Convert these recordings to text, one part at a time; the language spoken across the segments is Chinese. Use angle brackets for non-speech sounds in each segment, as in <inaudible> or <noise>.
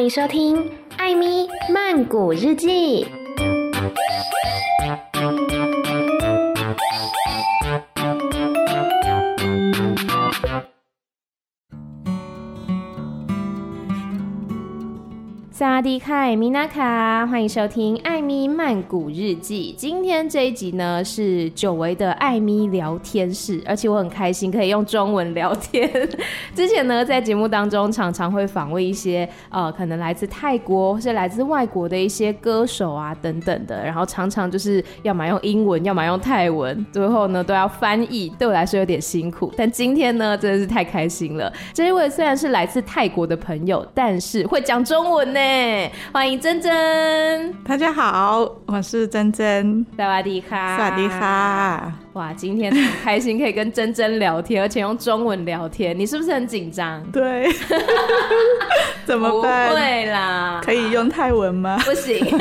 欢迎收听《艾咪曼谷日记》。迪卡，米娜卡，欢迎收听《艾咪曼谷日记》。今天这一集呢是久违的艾咪聊天室，而且我很开心可以用中文聊天。<laughs> 之前呢在节目当中常常会访问一些呃可能来自泰国或是来自外国的一些歌手啊等等的，然后常常就是要么用英文，要么用泰文，最后呢都要翻译，对我来说有点辛苦。<laughs> 但今天呢真的是太开心了，这一位虽然是来自泰国的朋友，但是会讲中文呢。欢迎珍珍，大家好，我是珍珍。萨瓦迪卡，萨瓦迪卡。哇，今天很开心可以跟珍珍聊天，而且用中文聊天，你是不是很紧张？<laughs> 对，<laughs> 怎么办？不会啦，可以用泰文吗？不行。<laughs>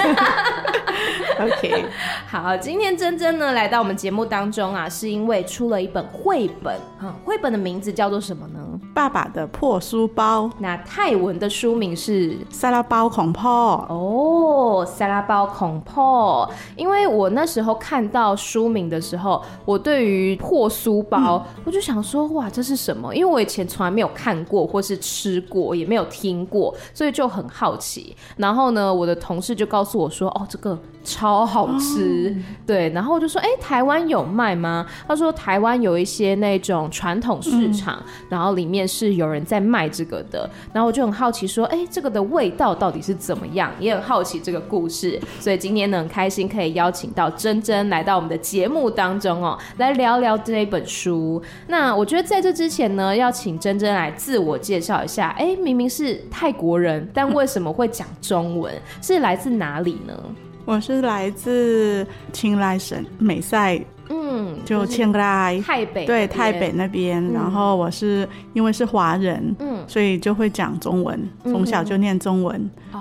OK，好，今天珍珍呢来到我们节目当中啊，是因为出了一本绘本，嗯，绘本的名字叫做什么呢？爸爸的破书包。那泰文的书名是沙拉包恐破。哦，沙拉包恐破。因为我那时候看到书名的时候，我对于破书包，嗯，我就想说，哇，这是什么？因为我以前从来没有看过，或是吃过，也没有听过，所以就很好奇。然后呢，我的同事就告诉我说，哦，这个。超好吃，哦，对，然后我就说，哎，台湾有卖吗？他说台湾有一些那种传统市场，嗯，然后里面是有人在卖这个的，然后我就很好奇说，哎，这个的味道到底是怎么样？也很好奇这个故事，所以今天呢，很开心可以邀请到珍珍来到我们的节目当中哦，来聊聊这一本书。那我觉得在这之前呢，要请珍珍来自我介绍一下，哎，明明是泰国人，但为什么会讲中文？<laughs> 是来自哪里呢？我是来自清莱省美赛，嗯，就清莱泰北，对泰北那边，嗯。然后我是因为是华人，嗯，所以就会讲中文，从小就念中文。哦，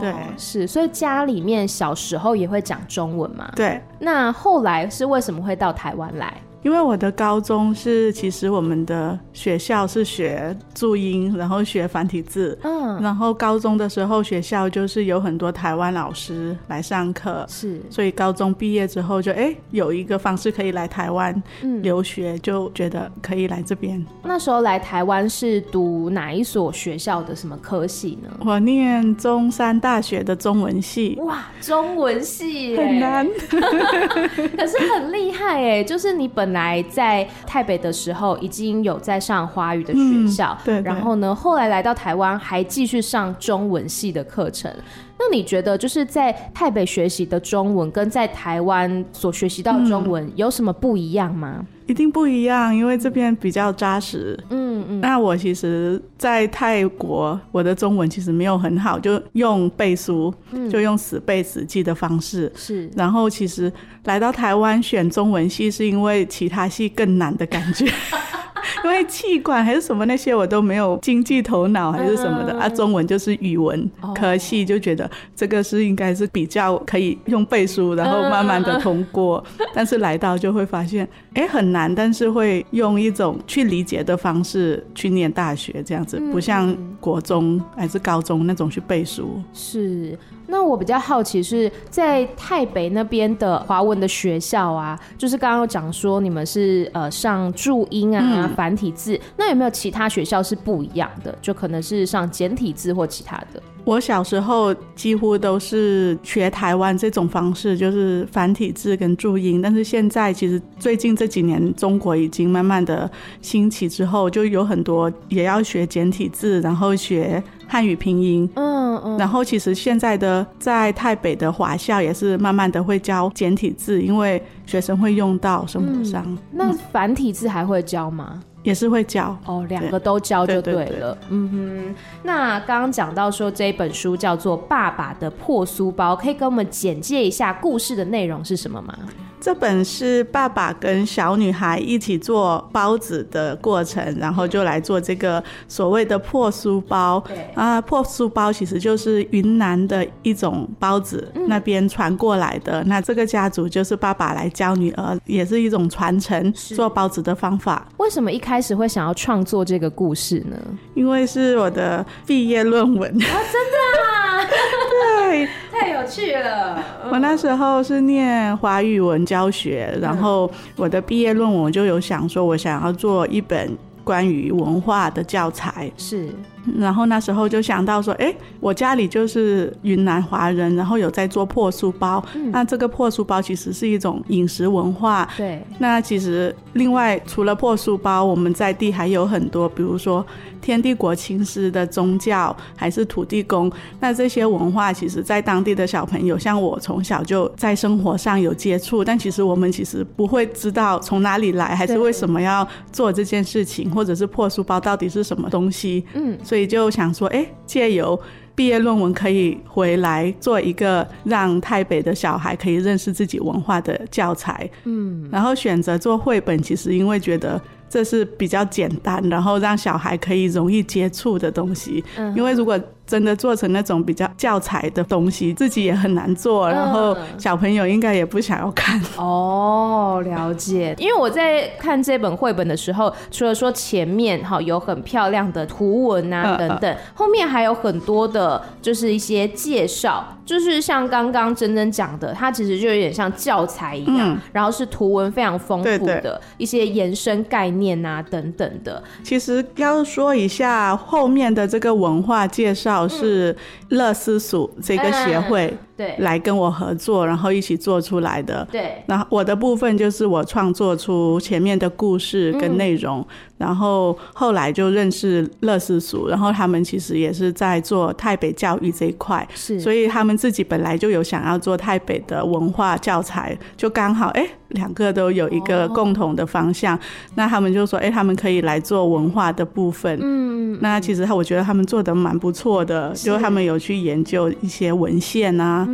对，是，所以家里面小时候也会讲中文嘛？对。那后来是为什么会到台湾来？因为我的高中是，其实我们的学校是学注音，然后学繁体字。嗯，然后高中的时候学校就是有很多台湾老师来上课，是，所以高中毕业之后就哎有一个方式可以来台湾留学，嗯，就觉得可以来这边。那时候来台湾是读哪一所学校的什么科系呢？我念中山大学的中文系。哇，中文系很难，<laughs> 可是很厉害哎，就是你本。来在台北的时候，已经有在上华语的学校，嗯、对，对。然后呢，后来来到台湾，还继续上中文系的课程。那你觉得，就是在台北学习的中文，跟在台湾所学习到的中文有什么不一样吗？嗯一定不一样，因为这边比较扎实。嗯嗯。那我其实，在泰国，我的中文其实没有很好，就用背书，嗯、就用死背死记的方式。是。然后，其实来到台湾选中文系，是因为其他系更难的感觉。<laughs> <laughs> 因为气管还是什么那些我都没有经济头脑还是什么的、嗯、啊，中文就是语文科系，就觉得这个是应该是比较可以用背书，然后慢慢的通过。嗯、但是来到就会发现，哎，很难，但是会用一种去理解的方式去念大学，这样子不像国中还是高中那种去背书。是。那我比较好奇是在台北那边的华文的学校啊，就是刚刚有讲说你们是呃上注音啊、嗯、繁体字，那有没有其他学校是不一样的？就可能是上简体字或其他的？我小时候几乎都是学台湾这种方式，就是繁体字跟注音。但是现在其实最近这几年，中国已经慢慢的兴起之后，就有很多也要学简体字，然后学汉语拼音。嗯嗯。然后其实现在的在台北的华校也是慢慢的会教简体字，因为学生会用到生活上。嗯、那繁体字还会教吗？也是会教哦，两个都教就对了。对对对，嗯哼，那刚刚讲到说这一本书叫做《爸爸的破书包》，可以跟我们简介一下故事的内容是什么吗？这本是爸爸跟小女孩一起做包子的过程，然后就来做这个所谓的破酥包。对啊，破酥包其实就是云南的一种包子，嗯、那边传过来的。那这个家族就是爸爸来教女儿，也是一种传承做包子的方法。为什么一开始会想要创作这个故事呢？因为是我的毕业论文啊，真的啊，<laughs> 对，太有趣了。我那时候是念华语文。教学，然后我的毕业论文就有想说，我想要做一本关于文化的教材，是。然后那时候就想到说，哎，我家里就是云南华人，然后有在做破书包，嗯、那这个破书包其实是一种饮食文化。对。那其实另外除了破书包，我们在地还有很多，比如说天地国亲师的宗教，还是土地公。那这些文化，其实在当地的小朋友，像我从小就在生活上有接触，但其实我们其实不会知道从哪里来，还是为什么要做这件事情，或者是破书包到底是什么东西。嗯。所以就想说，哎，借由毕业论文可以回来做一个让台北的小孩可以认识自己文化的教材。嗯，然后选择做绘本，其实因为觉得这是比较简单，然后让小孩可以容易接触的东西。嗯，因为如果真的做成那种比较教材的东西，自己也很难做，然后小朋友应该也不想要看。哦，了解。因为我在看这本绘本的时候，除了说前面哈有很漂亮的图文啊等等，后面还有很多的，就是一些介绍，就是像刚刚真真讲的，它其实就有点像教材一样，然后是图文非常丰富的一些延伸概念啊等等的。其实要说一下后面的这个文化介绍。是乐思蜀这个协会对。来跟我合作，然后一起做出来的。对，然后我的部分就是我创作出前面的故事跟内容，然后后来就认识乐思蜀，然后他们其实也是在做台北教育这一块，是，所以他们自己本来就有想要做台北的文化教材，就刚好哎，两个都有一个共同的方向，那他们就说哎，他们可以来做文化的部分。嗯，那其实我觉得他们做的蛮不错的。就他们有去研究一些文献啊，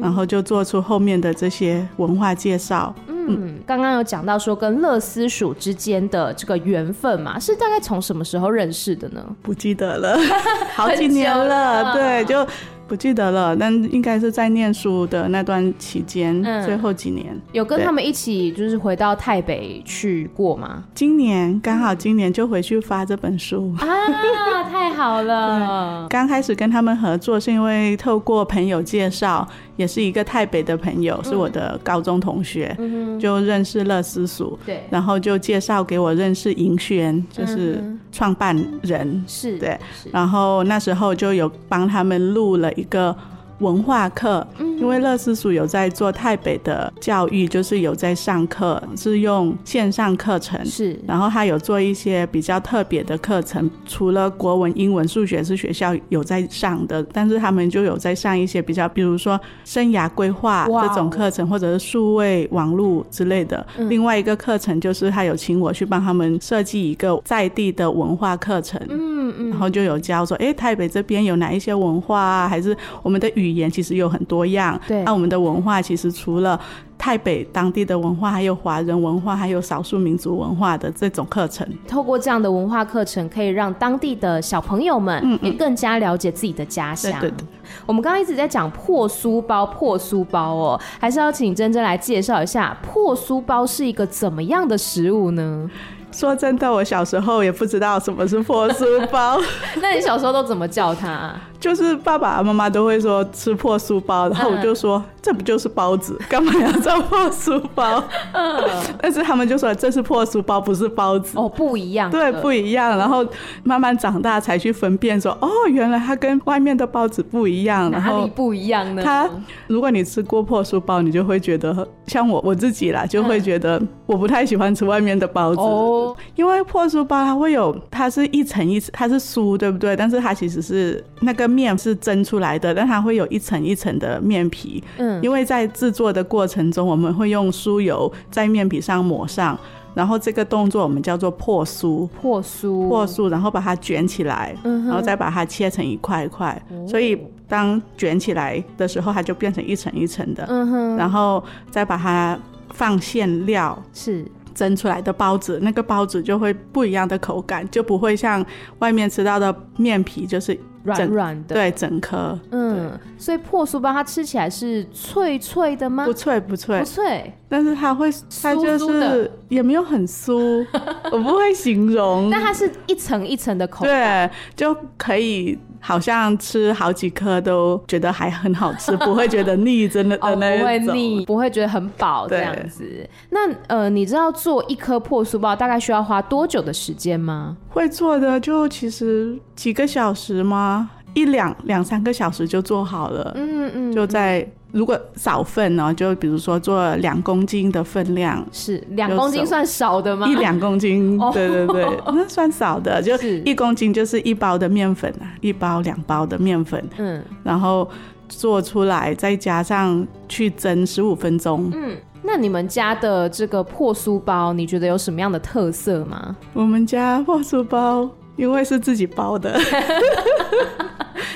然后就做出后面的这些文化介绍。嗯，刚刚有讲到说跟乐思蜀之间的这个缘分嘛，是大概从什么时候认识的呢？不记得了，<laughs> 好几年了。对，就。不记得了，但应该是在念书的那段期间，嗯、最后几年有跟他们一起就是回到台北去过吗？今年刚好今年就回去发这本书啊，太好了！<laughs> 刚开始跟他们合作是因为透过朋友介绍。也是一个台北的朋友，是我的高中同学，嗯、就认识乐思蜀，对，然后就介绍给我认识银轩，就是创办人，是对，然后那时候就有帮他们录了一个。文化课，因为乐思蜀有在做台北的教育，就是有在上课，是用线上课程，是，然后他有做一些比较特别的课程，除了国文、英文、数学是学校有在上的，但是他们就有在上一些比较，比如说生涯规划这种课程，或者是数位网络之类的。另外一个课程就是他有请我去帮他们设计一个在地的文化课程，嗯嗯，然后就有教说，哎，台北这边有哪一些文化啊，还是我们的语。语言其实有很多样，对，那我们的文化其实除了台北当地的文化，还有华人文化，还有少数民族文化的这种课程。透过这样的文化课程，可以让当地的小朋友们也更加了解自己的家乡。嗯嗯对对对，我们刚刚一直在讲破书包，破书包哦，还是要请珍珍来介绍一下破书包是一个怎么样的食物呢？说真的，我小时候也不知道什么是破书包。<laughs> 那你小时候都怎么叫它？就是爸爸妈妈都会说吃破书包，然后我就说、嗯、这不就是包子，干嘛要叫破书包？嗯，但是他们就说这是破书包，不是包子。哦，不一样。对，不一样。然后慢慢长大才去分辨说，哦，原来它跟外面的包子不一样。然后不一样呢？它，如果你吃过破书包，你就会觉得像我我自己啦，就会觉得我不太喜欢吃外面的包子。哦，因为破书包它会有，它是一层一层，它是酥，对不对？但是它其实是那个。面是蒸出来的，但它会有一层一层的面皮。嗯，因为在制作的过程中，我们会用酥油在面皮上抹上，然后这个动作我们叫做破酥。破酥，破酥，然后把它卷起来，嗯，然后再把它切成一块一块。所以当卷起来的时候，它就变成一层一层的。嗯哼，然后再把它。放馅料是蒸出来的包子，那个包子就会不一样的口感，就不会像外面吃到的面皮就是。软软的，对，整颗，嗯，所以破酥包它吃起来是脆脆的吗？不脆，不脆，不脆，但是它会，它就是也没有很酥，<laughs> 我不会形容，但它是一层一层的口感，对，就可以。好像吃好几颗都觉得还很好吃，<laughs> 不会觉得腻，真的，哦，不会腻，不会觉得很饱这样子。那呃，你知道做一颗破酥包大概需要花多久的时间吗？会做的就其实几个小时吗？一两两三个小时就做好了。嗯嗯，就在。如果少份呢，就比如说做两公斤的分量，是两公斤算少的吗？一两公斤，对对对，<laughs> 那算少的，就一公斤就是一包的面粉啊，一包两包的面粉，嗯，然后做出来再加上去蒸十五分钟。嗯，那你们家的这个破酥包，你觉得有什么样的特色吗？我们家破酥包因为是自己包的。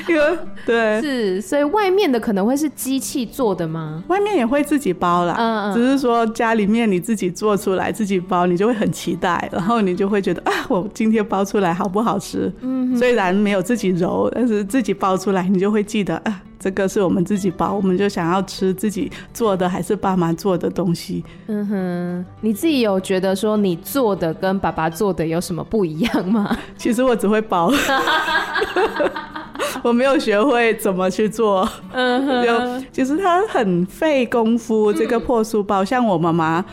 因为对，是，所以外面的可能会是机器做的吗？外面也会自己包啦，嗯嗯，只是说家里面你自己做出来自己包，你就会很期待，然后你就会觉得啊，我今天包出来好不好吃？嗯，虽然没有自己揉，但是自己包出来，你就会记得啊，这个是我们自己包，我们就想要吃自己做的还是爸妈做的东西。嗯哼，你自己有觉得说你做的跟爸爸做的有什么不一样吗？<laughs> 其实我只会包。<laughs> 我没有学会怎么去做，嗯哼，就其实它很费功夫。这个破书包，像我妈妈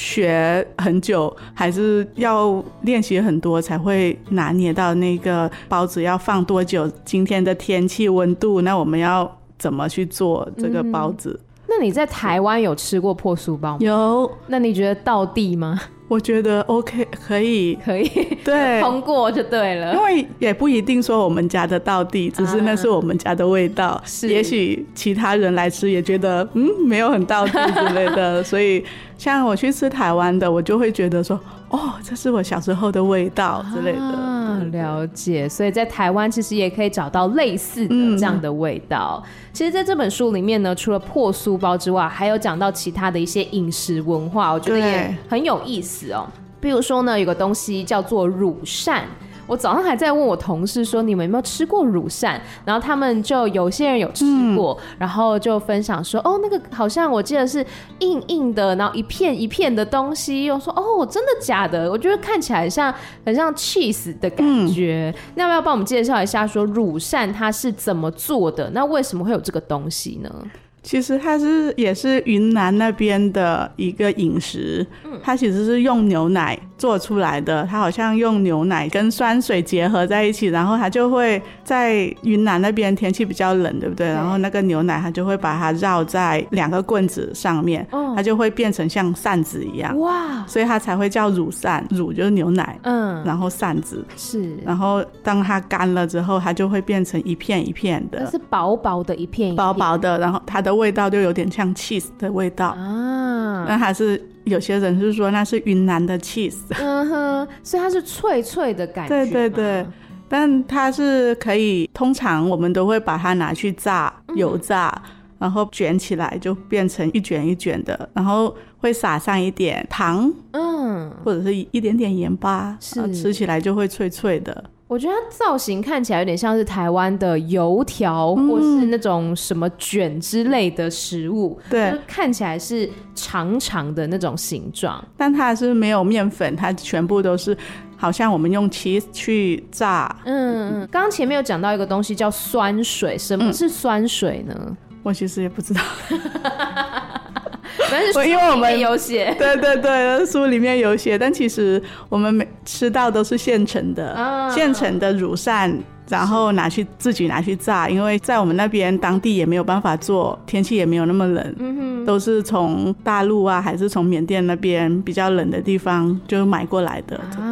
学很久，还是要练习很多才会拿捏到那个包子要放多久，今天的天气温度，那我们要怎么去做这个包子？那你在台湾有吃过破酥包吗？有。那你觉得到地吗？我觉得 OK，可以，可以，对，<laughs> 通过就对了。因为也不一定说我们家的道地，只是那是我们家的味道。是、啊，也许其他人来吃也觉得，嗯，没有很道地之类的。<laughs> 所以，像我去吃台湾的，我就会觉得说。哦，这是我小时候的味道之类的。啊，了解。所以在台湾其实也可以找到类似的这样的味道。嗯。其实，在这本书里面呢，除了破酥包之外，还有讲到其他的一些饮食文化，我觉得也很有意思哦。比如说呢，有个东西叫做乳扇。我早上还在问我同事说，你们有没有吃过乳扇，然后他们就有些人有吃过，嗯、然后就分享说哦，那个好像我记得是硬硬的，然后一片一片的东西。我说哦，真的假的？我觉得看起来像很像 cheese 的感觉。嗯、那要不要帮我们介绍一下，说乳扇它是怎么做的？那为什么会有这个东西呢？其实它是也是云南那边的一个饮食，它其实是用牛奶做出来的。它好像用牛奶跟酸水结合在一起，然后它就会在云南那边天气比较冷，对不对？然后那个牛奶它就会把它绕在两个棍子上面，它就会变成像扇子一样。哇！所以它才会叫乳扇，乳就是牛奶，嗯，然后扇子是。然后当它干了之后，它就会变成一片一片的，是薄薄的一片一片，薄薄的。然后它的味道就有点像 cheese 的味道。啊，那还是有些人是说那是云南的 cheese，嗯哼，所以它是脆脆的感觉。对对对，但它是可以，通常我们都会把它拿去炸，油炸，嗯、然后卷起来就变成一卷一卷的，然后会撒上一点糖，嗯，或者是一点点盐巴，是。吃起来就会脆脆的。我觉得它造型看起来有点像是台湾的油条，或是那种什么卷之类的食物，对，看起来是长长的那种形状，但它是没有面粉，它全部都是好像我们用 cheese 去炸。嗯，刚刚前面有讲到一个东西叫酸水，什么是酸水呢？嗯，我其实也不知道。<laughs> 但是因为我们有写，对对对，书里面有写，但其实我们每吃到都是现成的，啊、现成的乳扇，然后拿去自己拿去炸，因为在我们那边当地也没有办法做，天气也没有那么冷，嗯，都是从大陆啊，还是从缅甸那边比较冷的地方就买过来的啊。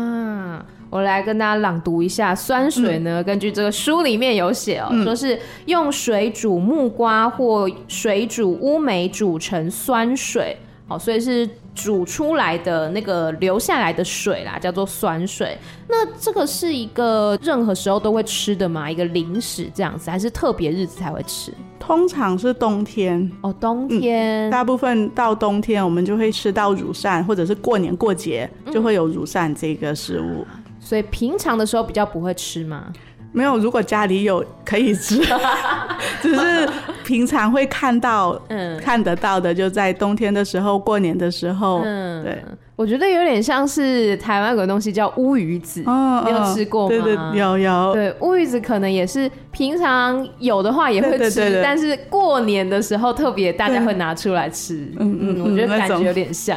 我来跟大家朗读一下，酸水呢，嗯、根据这个书里面有写哦、喔，嗯、说是用水煮木瓜或水煮乌梅煮成酸水，好，所以是煮出来的那个流下来的水啦，叫做酸水。那这个是一个任何时候都会吃的吗？一个零食这样子，还是特别日子才会吃？通常是冬天哦，冬天、嗯，大部分到冬天我们就会吃到乳扇，或者是过年过节就会有乳扇这个食物。嗯、所以平常的时候比较不会吃吗？没有，如果家里有可以吃，<laughs> 只是平常会看到，嗯，看得到的，就在冬天的时候，过年的时候，嗯，对。我觉得有点像是台湾有个东西叫乌鱼子，嗯，你有吃过吗？对对，有有。对，乌鱼子可能也是平常有的话也会吃，对对对对，但是过年的时候特别大家会拿出来吃。嗯嗯，我觉得感觉有点像。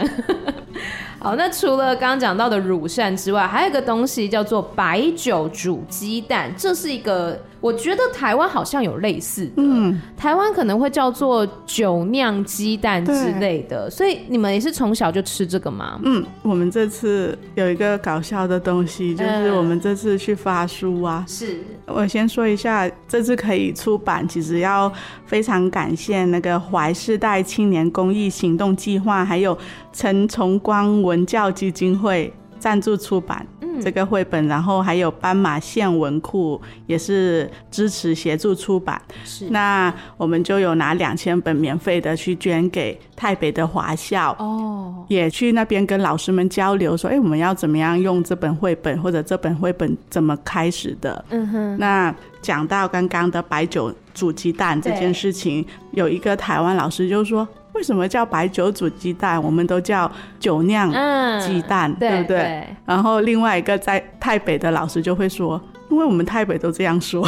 好，那除了刚刚讲到的乳扇之外，还有一个东西叫做白酒煮鸡蛋，这是一个。我觉得台湾好像有类似的，嗯，台湾可能会叫做酒酿鸡蛋之类的，所以你们也是从小就吃这个吗？嗯，我们这次有一个搞笑的东西，就是我们这次去发书啊。是，我先说一下，这次可以出版，其实要非常感谢那个怀世代青年公益行动计划，还有陈崇光文教基金会赞助出版。这个绘本，然后还有斑马线文库也是支持协助出版。是，那我们就有拿两千本免费的去捐给台北的华校。哦，也去那边跟老师们交流，说，哎，我们要怎么样用这本绘本，或者这本绘本怎么开始的？嗯哼。那讲到刚刚的白酒煮鸡蛋这件事情，有一个台湾老师就说。为什么叫白酒煮鸡蛋？我们都叫酒酿鸡蛋，嗯、对不对？对，然后另外一个在台北的老师就会说。因为我们台北都这样说，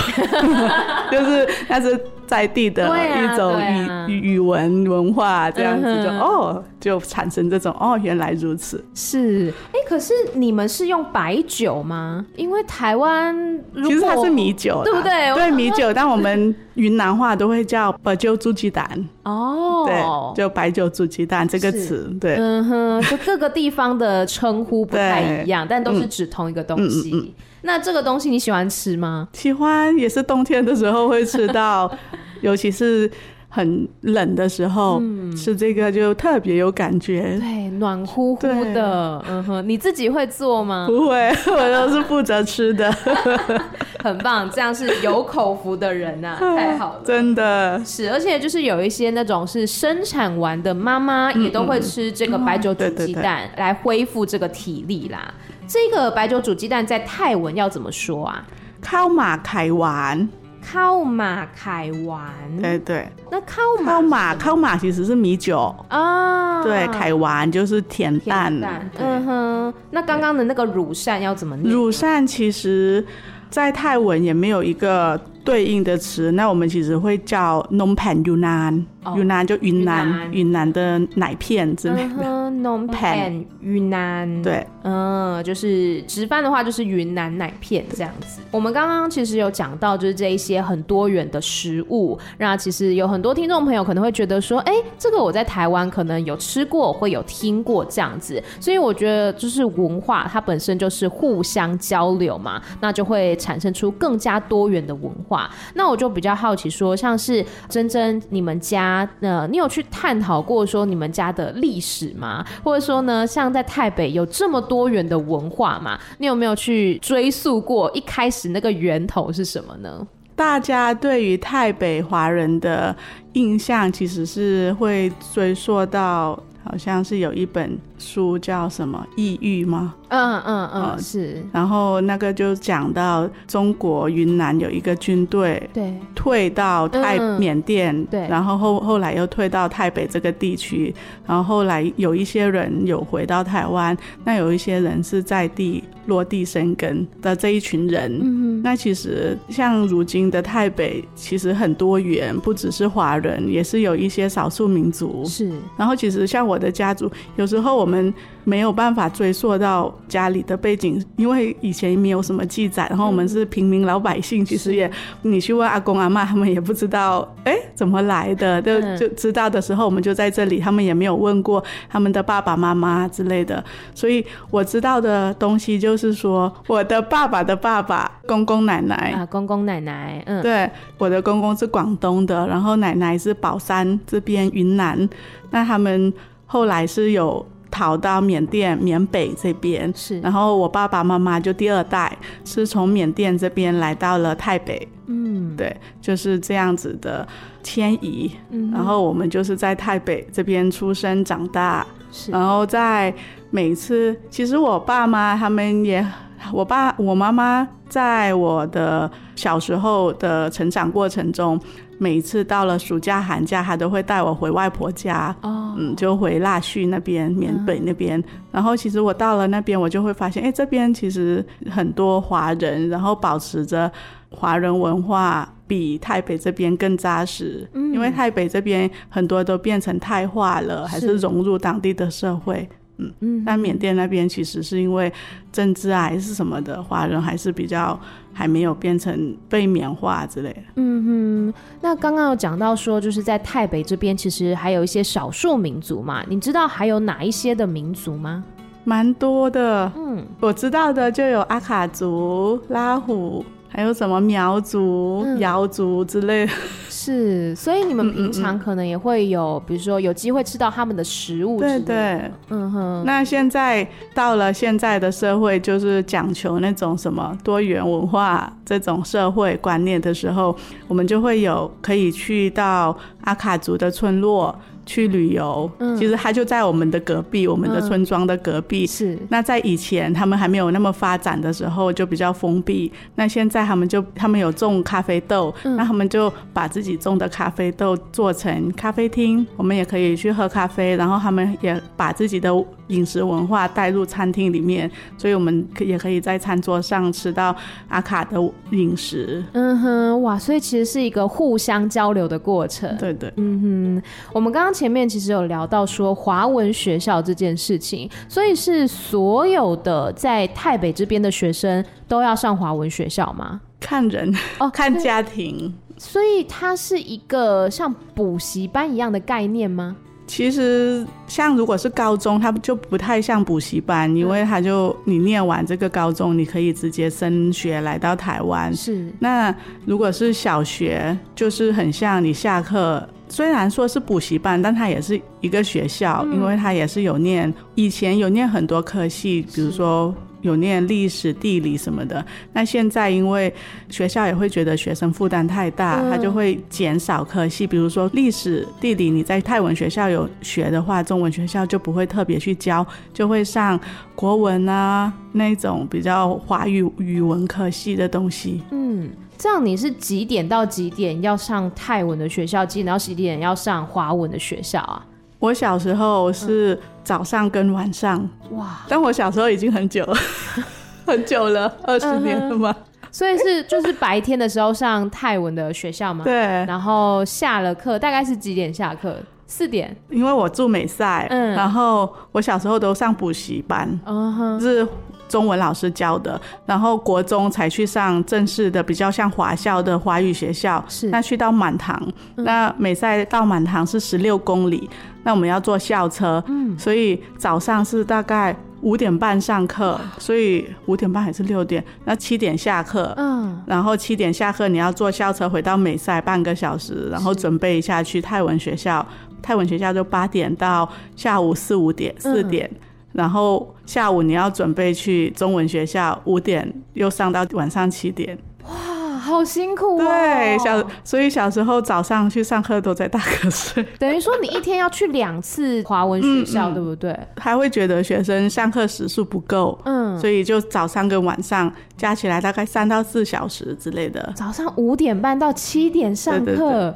<laughs> 就是那是在地的一种语、啊啊、语文文化，这样子就、嗯、哦，就产生这种哦，原来如此。是，哎、欸，可是你们是用白酒吗？因为台湾其实它是米酒，对不对？对，米酒，但我们云南话都会叫白酒煮鸡蛋。哦，对，就白酒煮鸡蛋这个词，对，嗯哼，就各个地方的称呼不太一样，<laughs> 但都是指同一个东西。嗯嗯嗯那这个东西你喜欢吃吗？喜欢，也是冬天的时候会吃到，<laughs> 尤其是很冷的时候，嗯、吃这个就特别有感觉，对，暖乎乎的。嗯哼，你自己会做吗？不会，<laughs> 我都是负责吃的。<laughs> 很棒，这样是有口福的人呐、啊，太好了，真的是。而且就是有一些那种是生产完的妈妈也都会吃这个白酒煮鸡蛋来恢复这个体力啦。这个白酒煮鸡蛋在泰文要怎么说啊？靠马凯丸，靠马凯丸，对对。那靠马靠马靠马其实是米酒啊，对，凯丸就是甜蛋。嗯哼。那刚刚的那个乳扇要怎么念？乳扇其实在泰文也没有一个对应的词，那我们其实会叫 nong pan Yunnan。云南就云南，云南的奶片之类的。，non <laughs> pan 云南，对，嗯，就是直翻的话就是云南奶片这样子。我们刚刚其实有讲到，就是这一些很多元的食物，那其实有很多听众朋友可能会觉得说，哎，这个我在台湾可能有吃过，会有听过这样子。所以我觉得就是文化它本身就是互相交流嘛，那就会产生出更加多元的文化。那我就比较好奇说，像是珍珍你们家。呃，你有去探讨过说你们家的历史吗？或者说呢，像在台北有这么多元的文化嘛？你有没有去追溯过一开始那个源头是什么呢？大家对于台北华人的印象其实是会追溯到，好像是有一本书叫什么《异域》吗？嗯嗯嗯，是。然后那个就讲到中国云南有一个军队，对，退到泰缅甸，对，然后后后来又退到台北这个地区，然后后来有一些人有回到台湾，那有一些人是在地落地生根的这一群人。嗯，那其实像如今的台北，其实很多元，不只是华人，也是有一些少数民族。是。然后其实像我的家族，有时候我们没有办法追溯到。家里的背景，因为以前没有什么记载，然后我们是平民老百姓，其实也，你去问阿公阿妈，他们也不知道，哎，怎么来的，就就知道的时候，我们就在这里，他们也没有问过他们的爸爸妈妈之类的，所以我知道的东西就是说，我的爸爸的爸爸，公公奶奶啊，公公奶奶，嗯，对，我的公公是广东的，然后奶奶是宝山这边云南，那他们后来是有。逃到缅甸缅北这边，是，然后我爸爸妈妈就第二代是从缅甸这边来到了台北，嗯，嗯，对，就是这样子的迁移。嗯，然后我们就是在泰北这边出生长大，是，然后在每次，其实我爸妈他们也，我爸我妈妈在我的小时候的成长过程中。每一次到了暑假寒假，他都会带我回外婆家，哦，嗯，就回腊戌那边、缅北那边。然后其实我到了那边，我就会发现，哎，这边其实很多华人，然后保持着华人文化，比台北这边更扎实。嗯，因为台北这边很多都变成泰化了，还是融入当地的社会。嗯嗯，但缅甸那边其实是因为政治啊还是什么的，华人还是比较还没有变成被缅化之类的。嗯哼，那刚刚有讲到说，就是在泰北这边其实还有一些少数民族嘛，你知道还有哪一些的民族吗？蛮多的，嗯，我知道的就有阿卡族、拉祜。还有什么苗族、瑶族之类的，是，所以你们平常可能也会有，比如说有机会吃到他们的食物。对对，嗯哼。那现在到了现在的社会，就是讲求那种什么多元文化这种社会观念的时候，我们就会有可以去到阿卡族的村落。去旅游，嗯，其实他就在我们的隔壁，我们的村庄的隔壁。是。那在以前他们还没有那么发展的时候，就比较封闭。那现在他们就他们有种咖啡豆，嗯，那他们就把自己种的咖啡豆做成咖啡厅，我们也可以去喝咖啡。然后他们也把自己的饮食文化带入餐厅里面，所以我们可也可以在餐桌上吃到阿卡的饮食。嗯哼，哇，所以其实是一个互相交流的过程。对对，嗯哼，我们刚刚。前面其实有聊到说华文学校这件事情，所以是所有的在台北这边的学生都要上华文学校吗？看人哦，<laughs> 看家庭，所以它是一个像补习班一样的概念吗？其实像如果是高中，它就不太像补习班，因为它就你念完这个高中，你可以直接升学来到台湾。是，那如果是小学，就是很像你下课。虽然说是补习班，但它也是一个学校，嗯、因为它也是有念，以前有念很多科系，比如说有念历史、地理什么的。那现在因为学校也会觉得学生负担太大，他就会减少科系。比如说历史、地理，你在泰文学校有学的话，中文学校就不会特别去教，就会上国文啊那种比较华语语文科系的东西。嗯。这样你是几点到几点要上泰文的学校，几点到几点要上华文的学校啊？我小时候是早上跟晚上，哇、嗯！但我小时候已经很久了，<laughs> 很久了，二十年了嘛、嗯。所以是就是白天的时候上泰文的学校嘛？对。然后下了课大概是几点下课？四点。因为我住美赛，嗯，然后我小时候都上补习班，嗯哼，是。中文老师教的，然后国中才去上正式的，比较像华校的华语学校。是，那去到满堂，嗯、那美赛到满堂是十六公里，那我们要坐校车。嗯，所以早上是大概五点半上课，所以五点半还是六点？那七点下课。嗯，然后七点下课，你要坐校车回到美赛半个小时，然后准备一下去泰文学校。泰文学校就八点到下午四五点，四点。嗯然后下午你要准备去中文学校，五点又上到晚上七点，哇，好辛苦哦。对，小所以小时候早上去上课都在打瞌睡。等于说你一天要去两次华文学校，对不对？还会觉得学生上课时数不够，嗯，所以就早上跟晚上加起来大概三到四小时之类的。早上五点半到七点上课。对对对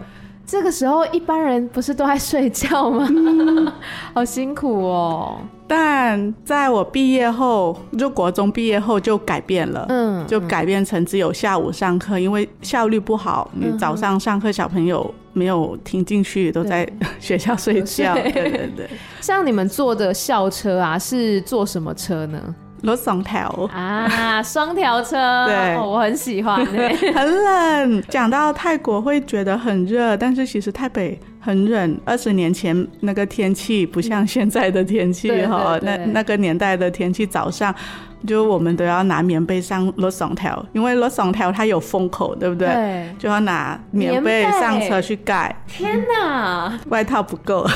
这个时候一般人不是都在睡觉吗？嗯、<laughs> 好辛苦哦。但在我毕业后，就国中毕业后就改变了，嗯，就改变成只有下午上课，因为效率不好。嗯、你早上上课，小朋友没有听进去，都在 <laughs> 学校睡觉。<laughs> 对对对。像你们坐的校车啊，是坐什么车呢？罗双条啊，双条车，对、哦，我很喜欢。<laughs> 很冷，讲到泰国会觉得很热，但是其实泰北很冷。二十年前那个天气不像现在的天气哈，那那个年代的天气早上就我们都要拿棉被上罗双条，因为罗双条它有风口，对不对？对，就要拿棉被上车去盖。天哪，外套不够。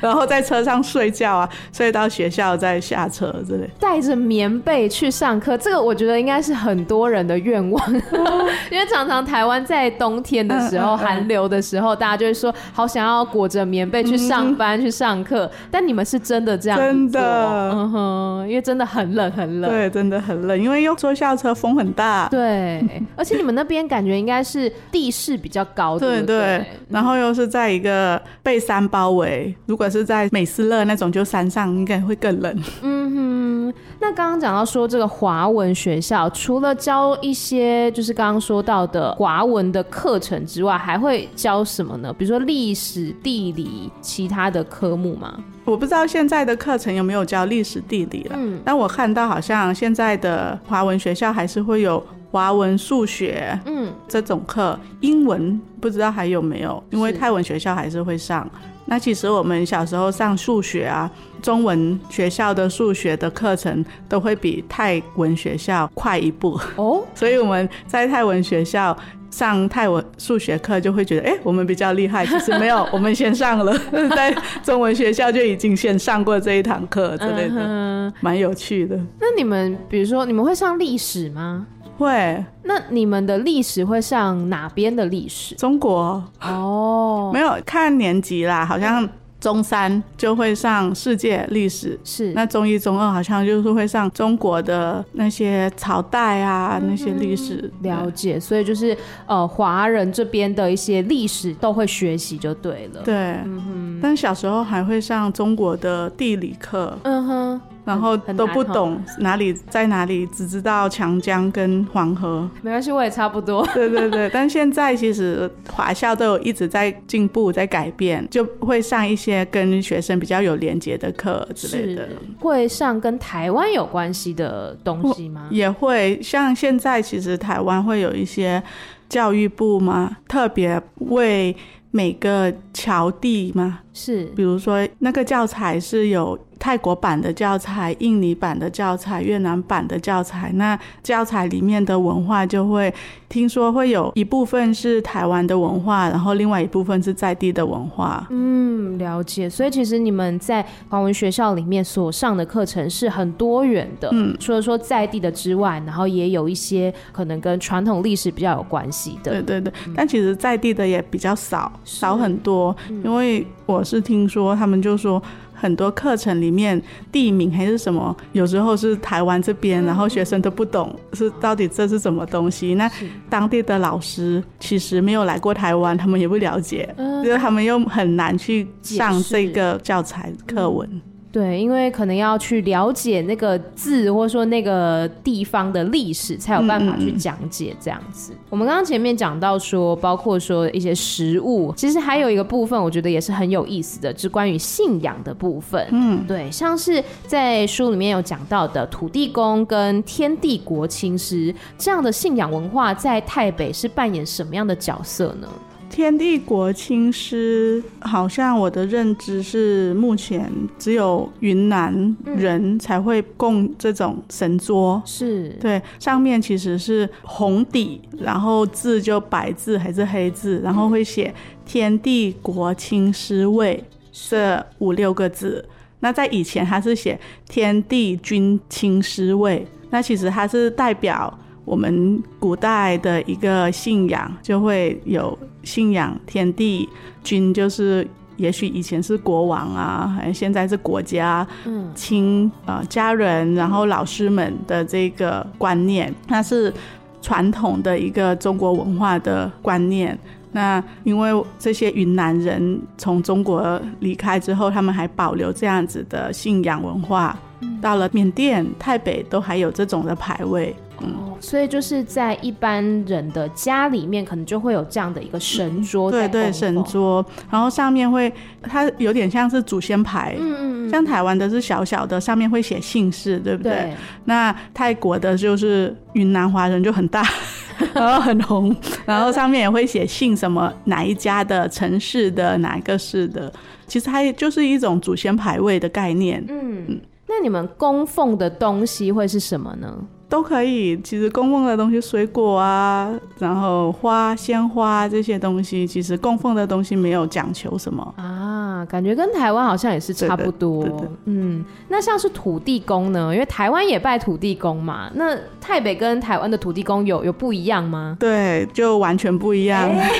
然后在车上睡觉啊，睡到学校再下车之类。带着棉被去上课，这个我觉得应该是很多人的愿望，<laughs> 因为常常台湾在冬天的时候、寒流的时候，大家就会说好想要裹着棉被去上班、去上课。但你们是真的这样？真的，嗯哼，因为真的很冷，很冷。对，真的很冷，因为又坐校车，风很大。对，而且你们那边感觉应该是地势比较高，对不对？对，然后又是在一个被山包围，如果是在美斯乐那种，就山上应该会更冷。嗯哼，那刚刚讲到说这个华文学校，除了教一些就是刚刚说到的华文的课程之外，还会教什么呢？比如说历史、地理，其他的科目吗？我不知道现在的课程有没有教历史、地理了。嗯，但我看到好像现在的华文学校还是会有。华文、数学，嗯，这种课，英文不知道还有没有，因为泰文学校还是会上。那其实我们小时候上数学啊，中文学校的数学的课程都会比泰文学校快一步哦，<laughs> 所以我们在泰文学校上泰文数学课就会觉得，哎、欸，我们比较厉害。其实没有，<laughs> 我们先上了，<laughs> 在中文学校就已经先上过这一堂课之类的，蛮有趣的。那你们比如说，你们会上历史吗？会，那你们的历史会上哪边的历史？中国。哦，没有看年级啦，好像中三就会上世界历史，是。那中一、中二好像就是会上中国的那些朝代啊，嗯、那些历史。了解，所以就是呃华人这边的一些历史都会学习就对了。对，嗯哼，但小时候还会上中国的地理课，嗯哼。然后都不懂哪里在哪里，只知道长江跟黄河。没关系，我也差不多。对对对，但现在其实华校都有一直在进步，在改变，就会上一些跟学生比较有连结的课之类的。会上跟台湾有关系的东西吗？也会，像现在其实台湾会有一些教育部嘛，特别为每个侨地嘛，是，比如说那个教材是有。泰国版的教材、印尼版的教材、越南版的教材，那教材里面的文化就会听说会有一部分是台湾的文化，然后另外一部分是在地的文化。嗯，了解。所以其实你们在华文学校里面所上的课程是很多元的，嗯，除了说在地的之外，然后也有一些可能跟传统历史比较有关系的。对对对，但其实在地的也比较少，少很多，因为我是听说他们就说。很多课程里面地名还是什么，有时候是台湾这边，然后学生都不懂是到底这是什么东西。那当地的老师其实没有来过台湾，他们也不了解，就是他们又很难去上这个教材课文。对，因为可能要去了解那个字，或者说那个地方的历史，才有办法去讲解这样子。嗯嗯，我们刚刚前面讲到说，包括说一些食物，其实还有一个部分，我觉得也是很有意思的，就是关于信仰的部分。嗯，对，像是在书里面有讲到的土地公跟天地国亲师这样的信仰文化，在台北是扮演什么样的角色呢？天地国青师，好像我的认知是目前只有云南人才会供这种神桌，是对，上面其实是红底，然后字就白字还是黑字，然后会写天地国青师位这五六个字。那在以前他是写天地君亲师位，那其实它是代表。我们古代的一个信仰就会有信仰天地君，就是也许以前是国王啊，还现在是国家，嗯，亲啊家人，然后老师们的这个观念，那是传统的一个中国文化的观念。那因为这些云南人从中国离开之后，他们还保留这样子的信仰文化，到了缅甸、泰北都还有这种的牌位。哦，所以就是在一般人的家里面，可能就会有这样的一个神桌，对对，神桌，然后上面会，它有点像是祖先牌，嗯嗯，像台湾的是小小的，上面会写姓氏，对不对？对。那泰国的就是云南华人就很大，<laughs> 然后很红，然后上面也会写姓什么，哪一家的城市的哪一个市的，其实它就是一种祖先牌位的概念。嗯，那你们供奉的东西会是什么呢？都可以，其实供奉的东西，水果啊，然后花、鲜花这些东西，其实供奉的东西没有讲求什么啊，感觉跟台湾好像也是差不多。嗯，那像是土地公呢？因为台湾也拜土地公嘛。那台北跟台湾的土地公有有不一样吗？对，就完全不一样。欸、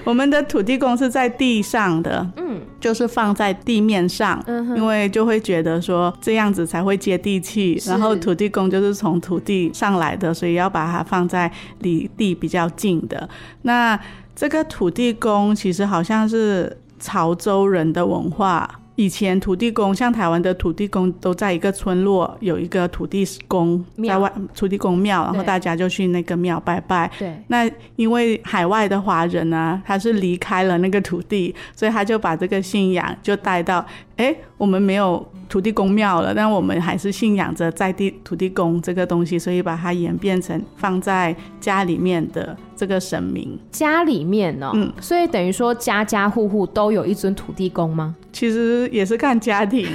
<laughs> 我们的土地公是在地上的，嗯，就是放在地面上，嗯，因为就会觉得说这样子才会接地气。然后土地公就是从土地上来的，所以要把它放在离地比较近的。那这个土地公其实好像是潮州人的文化。以前土地公像台湾的土地公都在一个村落有一个土地公在外土地公庙，然后大家就去那个庙拜拜。对。那因为海外的华人呢、啊，他是离开了那个土地，所以他就把这个信仰就带到，哎，我们没有土地公庙了，但我们还是信仰着在地土地公这个东西，所以把它演变成放在家里面的这个神明。家里面呢、哦？嗯。所以等于说家家户户都有一尊土地公吗？其实也是看家庭，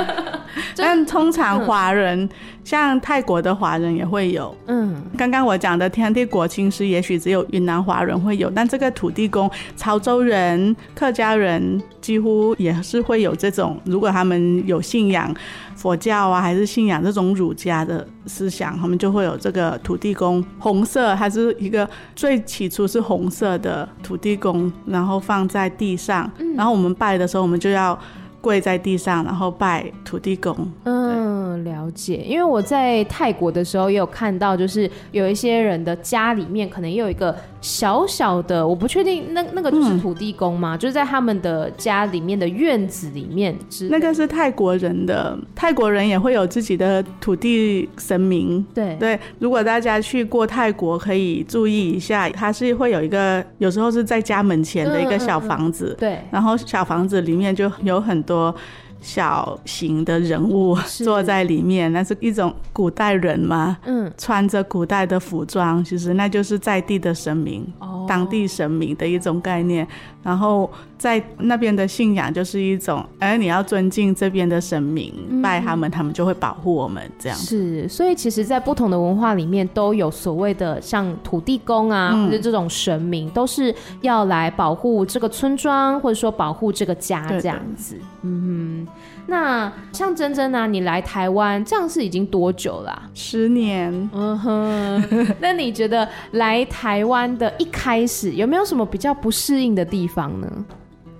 <laughs> <laughs> 但通常华人、嗯、像泰国的华人也会有。嗯，刚刚我讲的天地国亲师，也许只有云南华人会有，但这个土地公，潮州人、客家人几乎也是会有这种。如果他们有信仰佛教啊，还是信仰这种儒家的思想，他们就会有这个土地公，红色，它是一个最起初是红色的土地公，然后放在地上，然后我们拜的时候，我们就要。跪在地上，然后拜土地公。嗯，了解。因为我在泰国的时候也有看到，就是有一些人的家里面可能也有一个小小的，我不确定那那个就是土地公吗？嗯、就是在他们的家里面的院子里面。那个是泰国人的，泰国人也会有自己的土地神明。对对，如果大家去过泰国，可以注意一下，它是会有一个，有时候是在家门前的一个小房子。嗯嗯嗯、对，然后小房子里面就有很。多小型的人物坐在里面，那是一种古代人嘛，嗯，穿着古代的服装，其实那就是在地的神明，哦，当地神明的一种概念。然后在那边的信仰就是一种，哎，你要尊敬这边的神明，嗯、拜他们，他们就会保护我们这样。是，所以其实，在不同的文化里面，都有所谓的像土地公啊，嗯、或者这种神明，都是要来保护这个村庄，或者说保护这个家这样子。对对嗯哼。那像珍珍啊，你来台湾这样是已经多久了啊？十年。嗯哼。<laughs> 那你觉得来台湾的一开始有没有什么比较不适应的地方呢？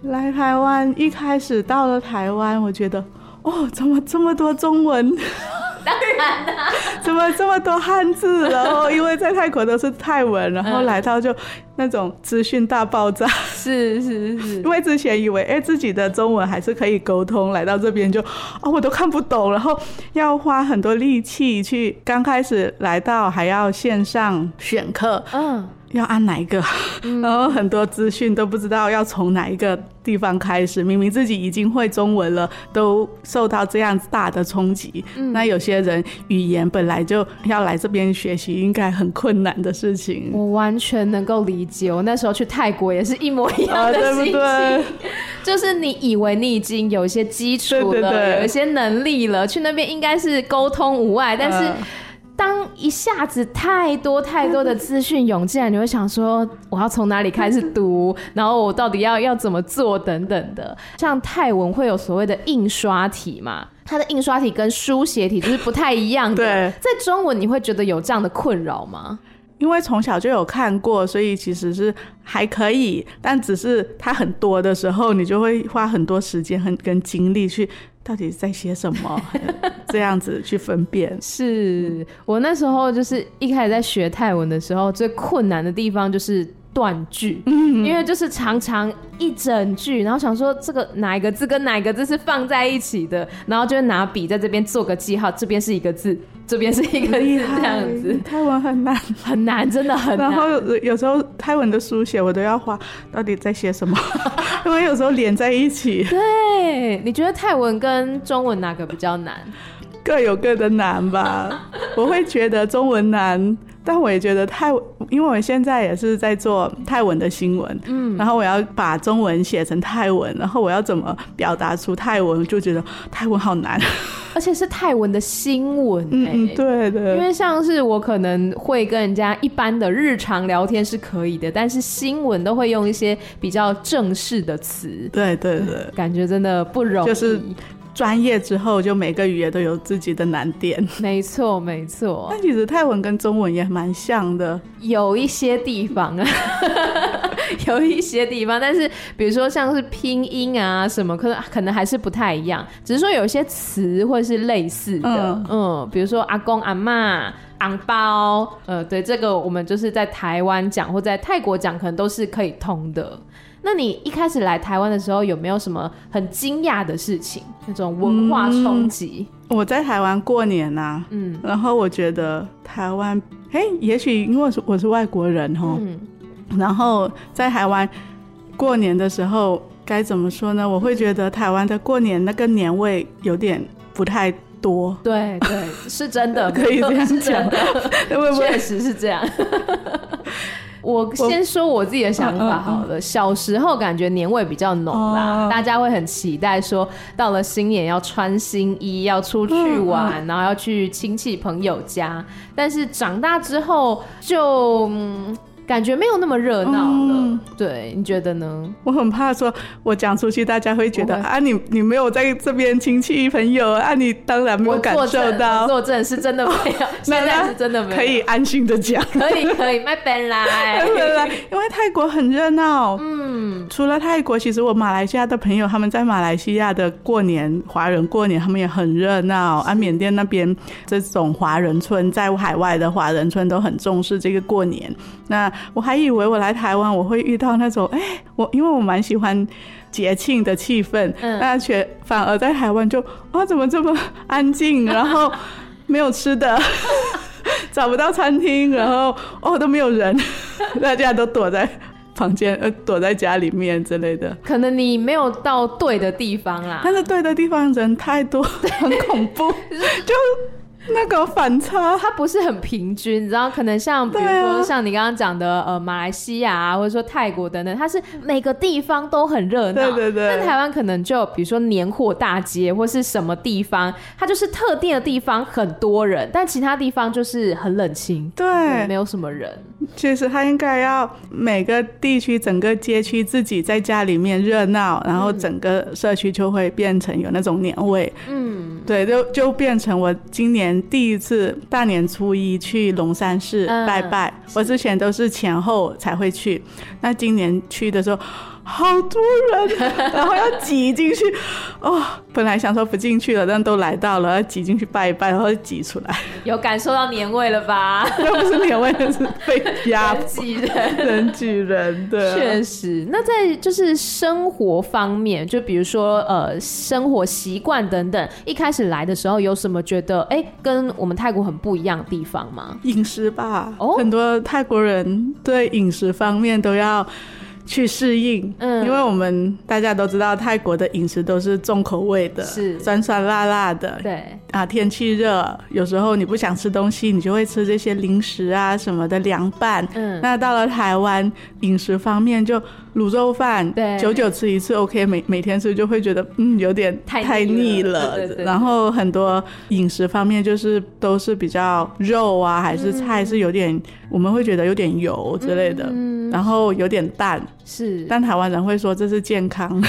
来台湾一开始到了台湾，我觉得哦，怎么这么多中文？当然啦，<laughs> 怎么这么多汉字？然后因为在泰国都是泰文，然后来到就那种资讯大爆炸。是是是，<laughs> 因为之前以为哎自己的中文还是可以沟通，来到这边就哦我都看不懂，然后要花很多力气去。刚开始来到还要线上选课，嗯。要按哪一个？然后很多资讯都不知道要从哪一个地方开始。明明自己已经会中文了，都受到这样大的冲击。嗯、那有些人语言本来就要来这边学习，应该很困难的事情。我完全能够理解。我那时候去泰国也是一模一样的心情，啊、对不对？<laughs> 就是你以为你已经有一些基础了，对对对，有一些能力了，去那边应该是沟通无碍，但是。当一下子太多太多的资讯涌进来，你会想说，我要从哪里开始读？然后我到底要要怎么做等等的。像泰文会有所谓的印刷体嘛，它的印刷体跟书写体就是不太一样的。对，在中文你会觉得有这样的困扰吗？因为从小就有看过，所以其实是还可以，但只是它很多的时候，你就会花很多时间很跟精力去。到底在写什么？<laughs> 这样子去分辨。<laughs> 是我那时候就是一开始在学泰文的时候，最困难的地方就是断句，嗯、因为就是常常一整句，然后想说这个哪一个字跟哪一个字是放在一起的，然后就拿笔在这边做个记号，这边是一个字，这边是一个字，这样子。泰文很难，很难，真的很难。然后有，有时候泰文的书写我都要画，到底在写什么？<laughs> 因为有时候连在一起。对，你觉得泰文跟中文哪个比较难？各有各的难吧。我会觉得中文难。但我也觉得泰，因为我现在也是在做泰文的新闻，嗯，然后我要把中文写成泰文，然后我要怎么表达出泰文，就觉得泰文好难，而且是泰文的新闻，欸，嗯，对对，因为像是我可能会跟人家一般的日常聊天是可以的，但是新闻都会用一些比较正式的词，对对对，感觉真的不容易，就是。专业之后，就每个语言都有自己的难点。<laughs> 没错，没错。<laughs> 但其实泰文跟中文也蛮像的，有一些地方啊，<laughs> 有一些地方。但是，比如说像是拼音啊什么，可能可能还是不太一样。只是说有一些词会是类似的，嗯，嗯，比如说阿公阿妈。昂包，呃，对，这个我们就是在台湾讲或在泰国讲，可能都是可以通的。那你一开始来台湾的时候，有没有什么很惊讶的事情？那种文化冲击？嗯，我在台湾过年呐，啊，嗯，然后我觉得台湾，嘿，也许因为我是我是外国人哈，嗯，然后在台湾过年的时候，该怎么说呢？我会觉得台湾的过年那个年味有点不太多。对对，是真的，<laughs> 可以这样讲，<laughs> <laughs> 确实是这样。我先说我自己的想法好了。小时候感觉年味比较浓啦，大家会很期待说，到了新年要穿新衣，要出去玩，然后要去亲戚朋友家。但是长大之后就。嗯感觉没有那么热闹了，嗯，对，你觉得呢？我很怕说，我讲出去，大家会觉得啊，你你没有在这边亲戚朋友啊，你当然没有感受到。作证是真的没有，<laughs> 现在是真的没有，可以安心的讲，可以可以，麦本来，因为泰国很热闹，嗯，除了泰国，其实我马来西亚的朋友他们在马来西亚的过年，华人过年他们也很热闹，啊，缅甸那边这种华人村，在海外的华人村都很重视这个过年，那。我还以为我来台湾我会遇到那种，哎、欸，我因为我蛮喜欢节庆的气氛，嗯，那却反而在台湾就啊，怎么这么安静，<laughs> 然后没有吃的，<laughs> 找不到餐厅，然后哦都没有人，<laughs> 大家都躲在房间，呃，躲在家里面之类的。可能你没有到对的地方啦，但是对的地方人太多，很恐怖，就。<laughs> 那个反差，它不是很平均，你知道？可能像比如说像你刚刚讲的，呃，马来西亚啊，或者说泰国等等，它是每个地方都很热闹。对对对。但台湾可能就比如说年货大街或是什么地方，它就是特定的地方很多人，但其他地方就是很冷清，对，没有什么人。其实它应该要每个地区整个街区自己在家里面热闹，然后整个社区就会变成有那种年味。嗯，对，就就变成我今年。第一次大年初一去龙山寺拜拜，嗯，我之前都是前后才会去，那今年去的时候。好多人，<laughs> 然后要挤进去，哦，本来想说不进去了，但都来到了，要挤进去拜一拜，然后挤出来。有感受到年味了吧？<laughs> 那不是年味，那是被压挤人，人挤人。对，确实。那在就是生活方面，就比如说呃，生活习惯等等，一开始来的时候有什么觉得哎，跟我们泰国很不一样的地方吗？饮食吧，哦，很多泰国人对饮食方面都要。去适应，嗯，因为我们大家都知道泰国的饮食都是重口味的，是。酸酸辣辣的，对。啊，天气热，有时候你不想吃东西，你就会吃这些零食啊什么的凉拌，嗯，那到了台湾饮食方面就卤肉饭，对，久久吃一次 OK，每每天吃就会觉得嗯有点太太腻了，对对对，然后很多饮食方面就是都是比较肉啊还是菜是有点、嗯、我们会觉得有点油之类的，嗯，然后有点淡。是，但台湾人会说这是健康，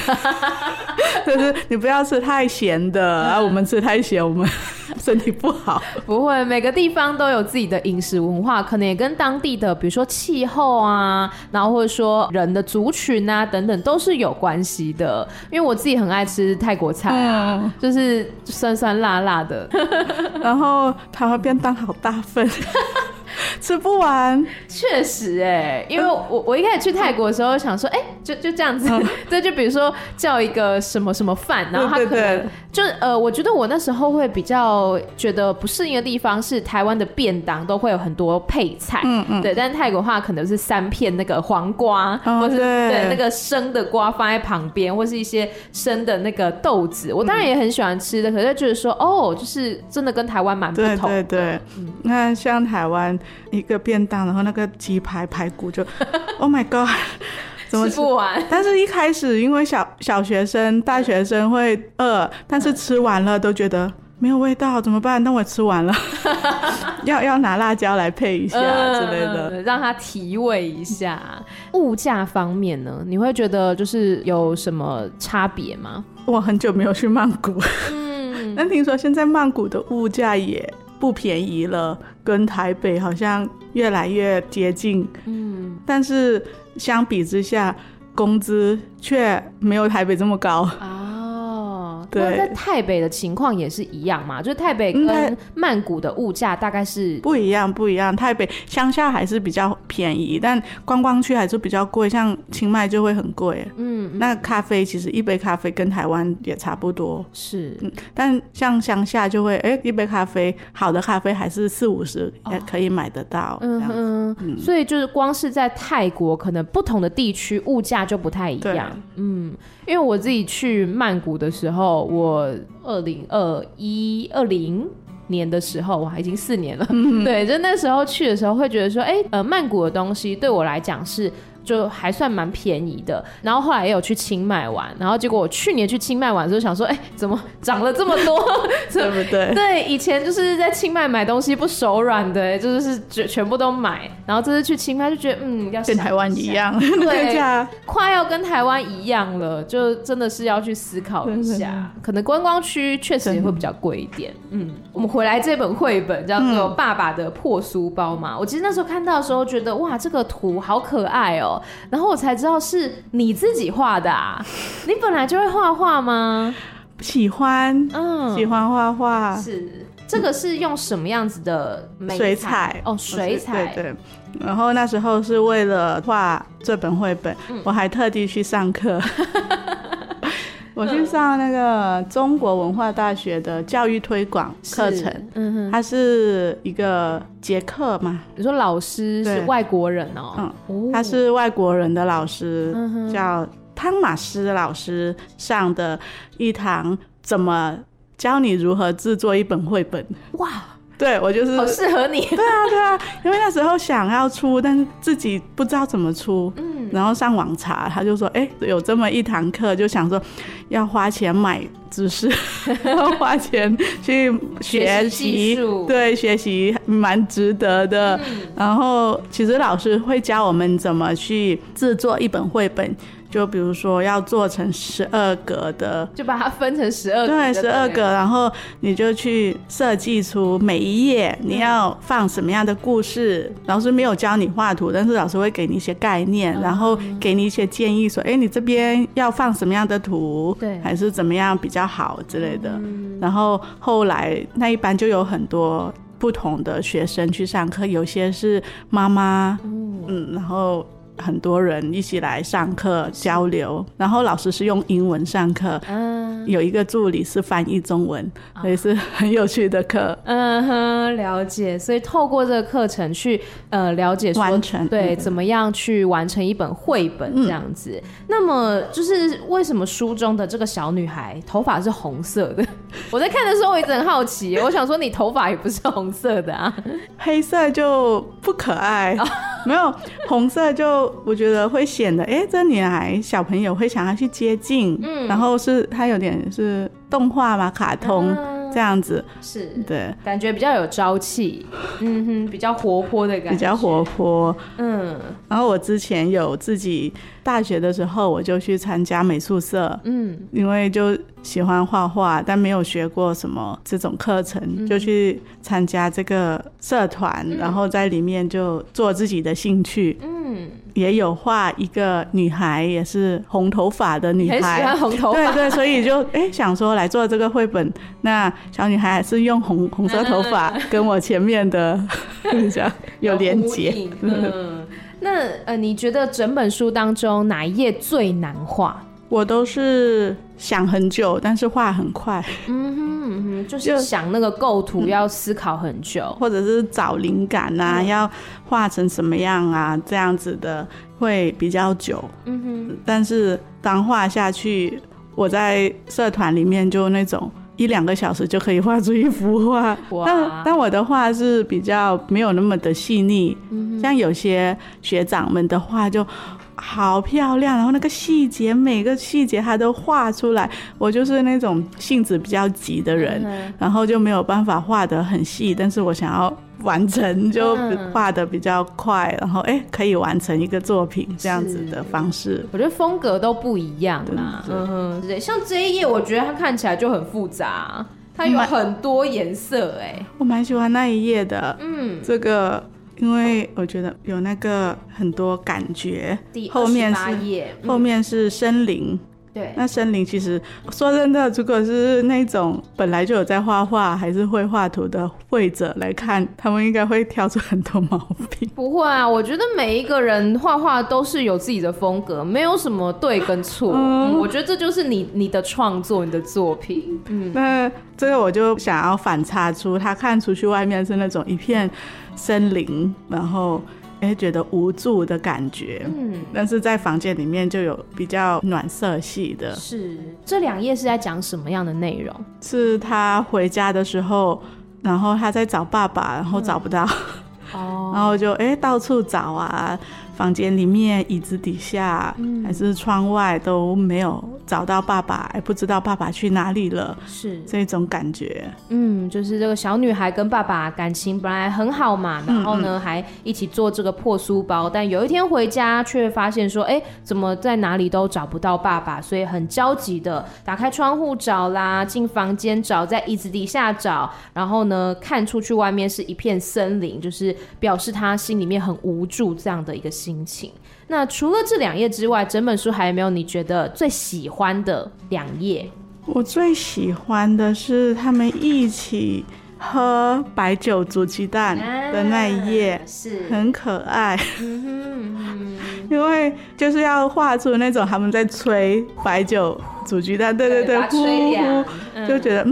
<laughs> 就是你不要吃太咸的，啊，我们吃太咸，我们 <laughs> 身体不好。不会，每个地方都有自己的饮食文化，可能也跟当地的，比如说气候啊，然后或者说人的族群啊等等，都是有关系的。因为我自己很爱吃泰国菜啊，嗯、就是酸酸辣辣的，<laughs> 然后台湾便当好大份。<laughs> 吃不完，确实哎、欸，因为我我一开始去泰国的时候想说，哎、欸，就就这样子，<laughs> 对，就比如说叫一个什么什么饭，然后他可能就呃，我觉得我那时候会比较觉得不适应的地方是台湾的便当都会有很多配菜，嗯嗯，对，但是泰国的话可能是三片那个黄瓜，哦、或是对，对那个生的瓜放在旁边，或是一些生的那个豆子，我当然也很喜欢吃的，可是觉得说哦，就是真的跟台湾蛮不同的，对对对，嗯，那像台湾。一个便当，然后那个鸡排排骨就，<laughs> Oh my God，怎么吃，吃不完？但是一开始因为小小学生、大学生会饿，但是吃完了都觉得。没有味道怎么办？那我吃完了，<laughs> 要要拿辣椒来配一下之类的，嗯、让它提味一下。物价方面呢，你会觉得就是有什么差别吗？我很久没有去曼谷，嗯，<laughs> 但听说现在曼谷的物价也不便宜了，跟台北好像越来越接近，嗯，但是相比之下，工资却没有台北这么高。啊。对，在台北的情况也是一样嘛，就是台北跟曼谷的物价大概是不一样，不一样。台北乡下还是比较便宜，但观光区还是比较贵，像清迈就会很贵。嗯，那咖啡其实一杯咖啡跟台湾也差不多，是。嗯，但像乡下就会，哎、欸，一杯咖啡好的咖啡还是四五十也可以买得到。嗯嗯，嗯，所以就是光是在泰国，可能不同的地区物价就不太一样。嗯。因为我自己去曼谷的时候，我二零二一二零年的时候，我还已经四年了。嗯、对，就那时候去的时候，会觉得说，哎、欸，呃，曼谷的东西对我来讲是。就还算蛮便宜的，然后后来也有去清迈玩，然后结果我去年去清迈玩的时候想说，哎、欸，怎么涨了这么多？<laughs> <laughs> 对不对？对，以前就是在清迈买东西不手软的，就是全全部都买，然后这次去清迈就觉得，嗯，要跟台湾一样，<laughs> 对，快要跟台湾一样了，就真的是要去思考一下，可能观光区确实也会比较贵一点。嗯，我们回来这本绘本叫做《爸爸的破书包》嘛，我其实那时候看到的时候觉得，哇，这个图好可爱哦。然后我才知道是你自己画的啊！<laughs> 你本来就会画画吗？喜欢，嗯，喜欢画画。是，这个是用什么样子的水彩？哦，水彩。对对。然后那时候是为了画这本绘本，嗯，我还特地去上课。<laughs> <laughs> 我去上那个中国文化大学的教育推广课程，嗯哼，它是一个捷克嘛。你说老师是外国人哦？嗯，他是外国人的老师，叫汤马斯老师上的一堂，怎么教你如何制作一本绘本？哇！对，我就是好适合你。<laughs> 对啊，对啊，因为那时候想要出，但是自己不知道怎么出。嗯，然后上网查，他就说，哎，有这么一堂课，就想说要花钱买知识，<laughs> 要花钱去学习，对，学习蛮值得的。嗯，然后其实老师会教我们怎么去制作一本绘本。就比如说要做成十二格的，<laughs> 就把它分成十二格，对，十二格，然后你就去设计出每一页你要放什么样的故事。嗯、老师没有教你画图，但是老师会给你一些概念，嗯、然后给你一些建议，说，哎，你这边要放什么样的图，对，还是怎么样比较好之类的。嗯、然后后来那一班就有很多不同的学生去上课，有些是妈妈，嗯，嗯，然后。很多人一起来上课交流，然后老师是用英文上课，嗯，有一个助理是翻译中文，所以是很有趣的课。嗯哼，了解。所以透过这个课程去呃了解说，完成对、嗯、怎么样去完成一本绘本这样子。嗯、那么就是为什么书中的这个小女孩头发是红色的？<laughs> 我在看的时候我一直很好奇，我想说你头发也不是红色的啊，黑色就不可爱，哦、<laughs> 没有红色就。我觉得会显得，哎、欸，这女孩小朋友会想要去接近，嗯，然后是她有点是动画嘛，卡通。嗯这样子是。对，感觉比较有朝气，嗯哼，比较活泼的感觉，比较活泼，嗯。然后我之前有自己大学的时候，我就去参加美术社，嗯，因为就喜欢画画，但没有学过什么这种课程，嗯、就去参加这个社团，嗯、然后在里面就做自己的兴趣，嗯，也有画一个女孩，也是红头发的女孩，很喜欢红头发，对对，所以就哎、欸、想说来做这个绘本，那。小女孩还是用红红色头发，跟我前面的 <laughs> 这样 <laughs> 有连接。嗯，那呃，你觉得整本书当中哪一页最难画？我都是想很久，但是画很快。嗯哼嗯哼，就是想那个构图要思考很久，<laughs> 或者是找灵感啊，嗯、要画成什么样啊，这样子的会比较久。嗯哼，但是当画下去，我在社团里面就那种。一两个小时就可以画出一幅画。哇但但我的画是比较没有那么的细腻，嗯、像有些学长们的画就好漂亮，然后那个细节每个细节他都画出来。我就是那种性子比较急的人，嗯、然后就没有办法画得很细，但是我想要。完成就画得比较快，嗯、然后哎、欸，可以完成一个作品这样子的方式。我觉得风格都不一样啦。嗯，对，像这一页，我觉得它看起来就很复杂，它有很多颜色哎。我蛮喜欢那一页的。嗯，这个因为我觉得有那个很多感觉。第二十八页，后面是森林。对，那森林其实说真的，如果是那种本来就有在画画还是会画图的绘者来看，他们应该会挑出很多毛病。不会啊，我觉得每一个人画画都是有自己的风格，没有什么对跟错。嗯，我觉得这就是你你的创作，你的作品。嗯，那这个我就想要反差出，他看出去外面是那种一片森林，然后。哎，觉得无助的感觉。嗯，但是在房间里面就有比较暖色系的。是，这两页是在讲什么样的内容？是他回家的时候，然后他在找爸爸，然后找不到。<laughs> 然后就哎到处找啊。房间里面、椅子底下，嗯、还是窗外都没有找到爸爸，也不知道爸爸去哪里了，是这种感觉。嗯，就是这个小女孩跟爸爸感情本来很好嘛，然后呢、嗯嗯、还一起做这个破书包，但有一天回家却发现说，哎，怎么在哪里都找不到爸爸，所以很焦急的打开窗户找啦，进房间找，在椅子底下找，然后呢看出去外面是一片森林，就是表示他心里面很无助这样的一个心。心情。那除了这两页之外，整本书还有没有你觉得最喜欢的两页？我最喜欢的是他们一起喝白酒煮鸡蛋的那一页，啊、是很可爱。嗯哼嗯、<laughs> 因为就是要画出那种他们在吹白酒煮鸡蛋，对对对，呼呼，就觉得嗯。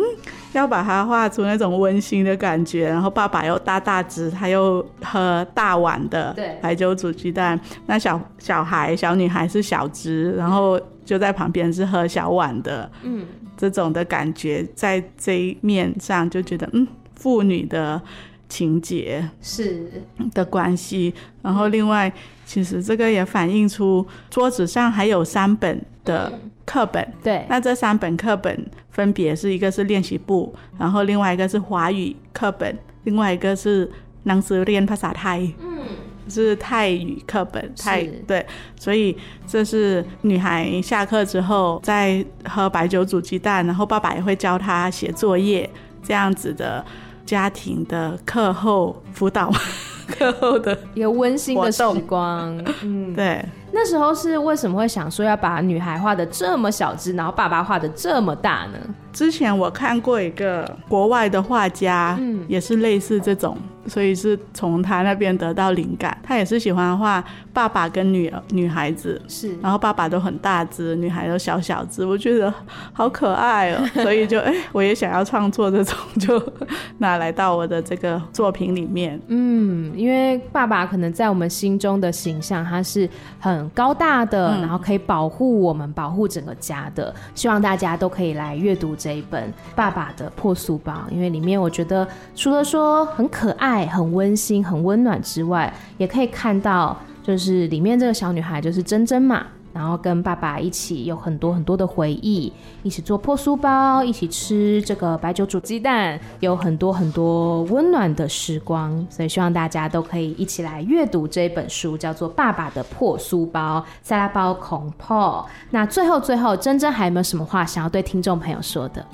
要把它画出那种温馨的感觉，然后爸爸又大大只，他又喝大碗的白酒煮鸡蛋，那小小孩小女孩是小只，然后就在旁边是喝小碗的，嗯，这种的感觉在这一面上就觉得嗯，父女的情节是。的关系，然后另外其实这个也反映出桌子上还有三本的课本，嗯、对，那这三本课本。分别是一个是练习簿，然后另外一个是华语课本，另外一个是能词练帕萨泰，嗯，是泰语课本，泰是对，所以这是女孩下课之后在喝白酒煮鸡蛋，然后爸爸也会教她写作业，这样子的家庭的课后辅导，<laughs> 课后的一个温馨的时光，嗯，对。那时候是为什么会想说要把女孩画的这么小只，然后爸爸画的这么大呢？之前我看过一个国外的画家，嗯，也是类似这种。所以是从他那边得到灵感，他也是喜欢画爸爸跟女儿女孩子，是，然后爸爸都很大只，女孩都小小只，我觉得好可爱哦，<laughs> 所以就哎、欸，我也想要创作这种，就拿来到我的这个作品里面。嗯，因为爸爸可能在我们心中的形象，他是很高大的，嗯、然后可以保护我们，保护整个家的。希望大家都可以来阅读这这一本《爸爸的破书包》，因为里面我觉得除了说很可爱。很温馨、很温暖之外，也可以看到，就是里面这个小女孩就是珍珍嘛，然后跟爸爸一起有很多很多的回忆，一起做破书包，一起吃这个白酒煮鸡蛋，有很多很多温暖的时光。所以希望大家都可以一起来阅读这本书，叫做《爸爸的破书包》，塞拉包孔破。那最后最后，珍珍还有没有什么话想要对听众朋友说的？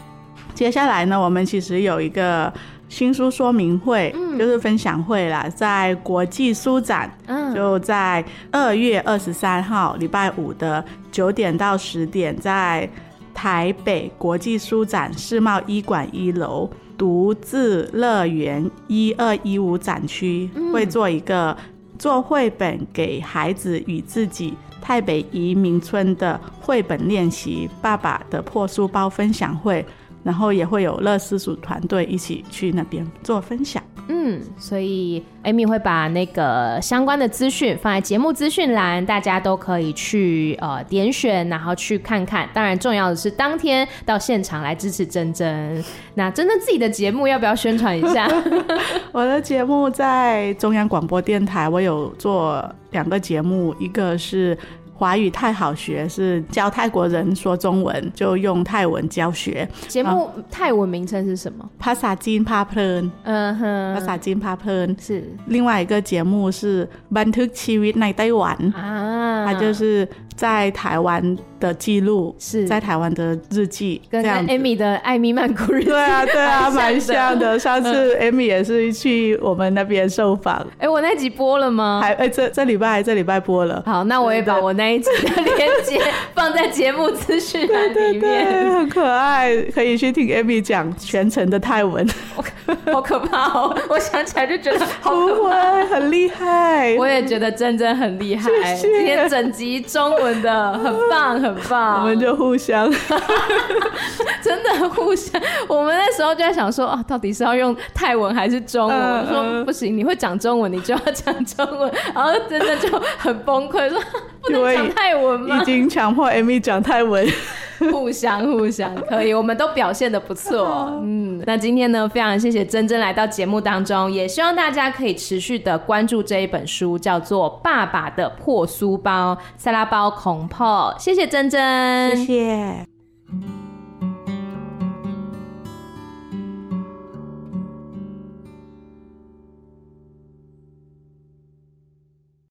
接下来呢，我们其实有一个。新书说明会，嗯、就是分享会啦，在国际书展，嗯、就在二月二十三号礼拜五的九点到十点，在台北国际书展世贸一馆一楼独自乐园一二一五展区，嗯、会做一个做绘本给孩子与自己台北移民村的绘本练习，爸爸的破书包分享会。然后也会有乐思组团队一起去那边做分享。嗯，所以 Amy 会把那个相关的资讯放在节目资讯栏，大家都可以去呃点选，然后去看看。当然，重要的是当天到现场来支持珍珍。那珍珍自己的节目要不要宣传一下？<laughs> 我的节目在中央广播电台，我有做两个节目，一个是。华语太好学是教泰国人说中文，就用泰文教学。节目泰文名称是什么？帕萨金帕普伦。嗯哼，帕萨金帕普伦是。另外一个节目是บันทึกชีวิตในไต้หวัน啊，它就是 在台湾的记录，是在台湾的日记，跟 Amy 的艾米曼谷日记。对啊，对啊，蛮像的。<laughs> 上次 Amy 也是去我们那边受访。哎，我那集播了吗？还哎，这这礼拜还这礼拜播了。好，那我也把我那。一集的链接 <laughs> 放在节目资讯栏里面，很可爱，可以去听 Amy 讲全程的泰文，好可怕哦！我想起来就觉得好可爱，很厉害。我也觉得珍珍很厉害，今天整集中文的很棒，很棒。我们就互相，<laughs> 真的互相。我们那时候就在想说，啊，到底是要用泰文还是中文？嗯、说不行，你会讲中文，你就要讲中文。<laughs> 然后真的就很崩溃，说 <laughs> 不能讲泰文吗？已经强迫 Amy 讲泰文，<laughs> 互相互相可以，我们都表现得不错。<laughs> 嗯，那今天呢，非常谢谢珍珍来到节目当中，也希望大家可以持续的关注这一本书，叫做《爸爸的破书包》，塞拉包恐破。谢谢珍珍，谢谢。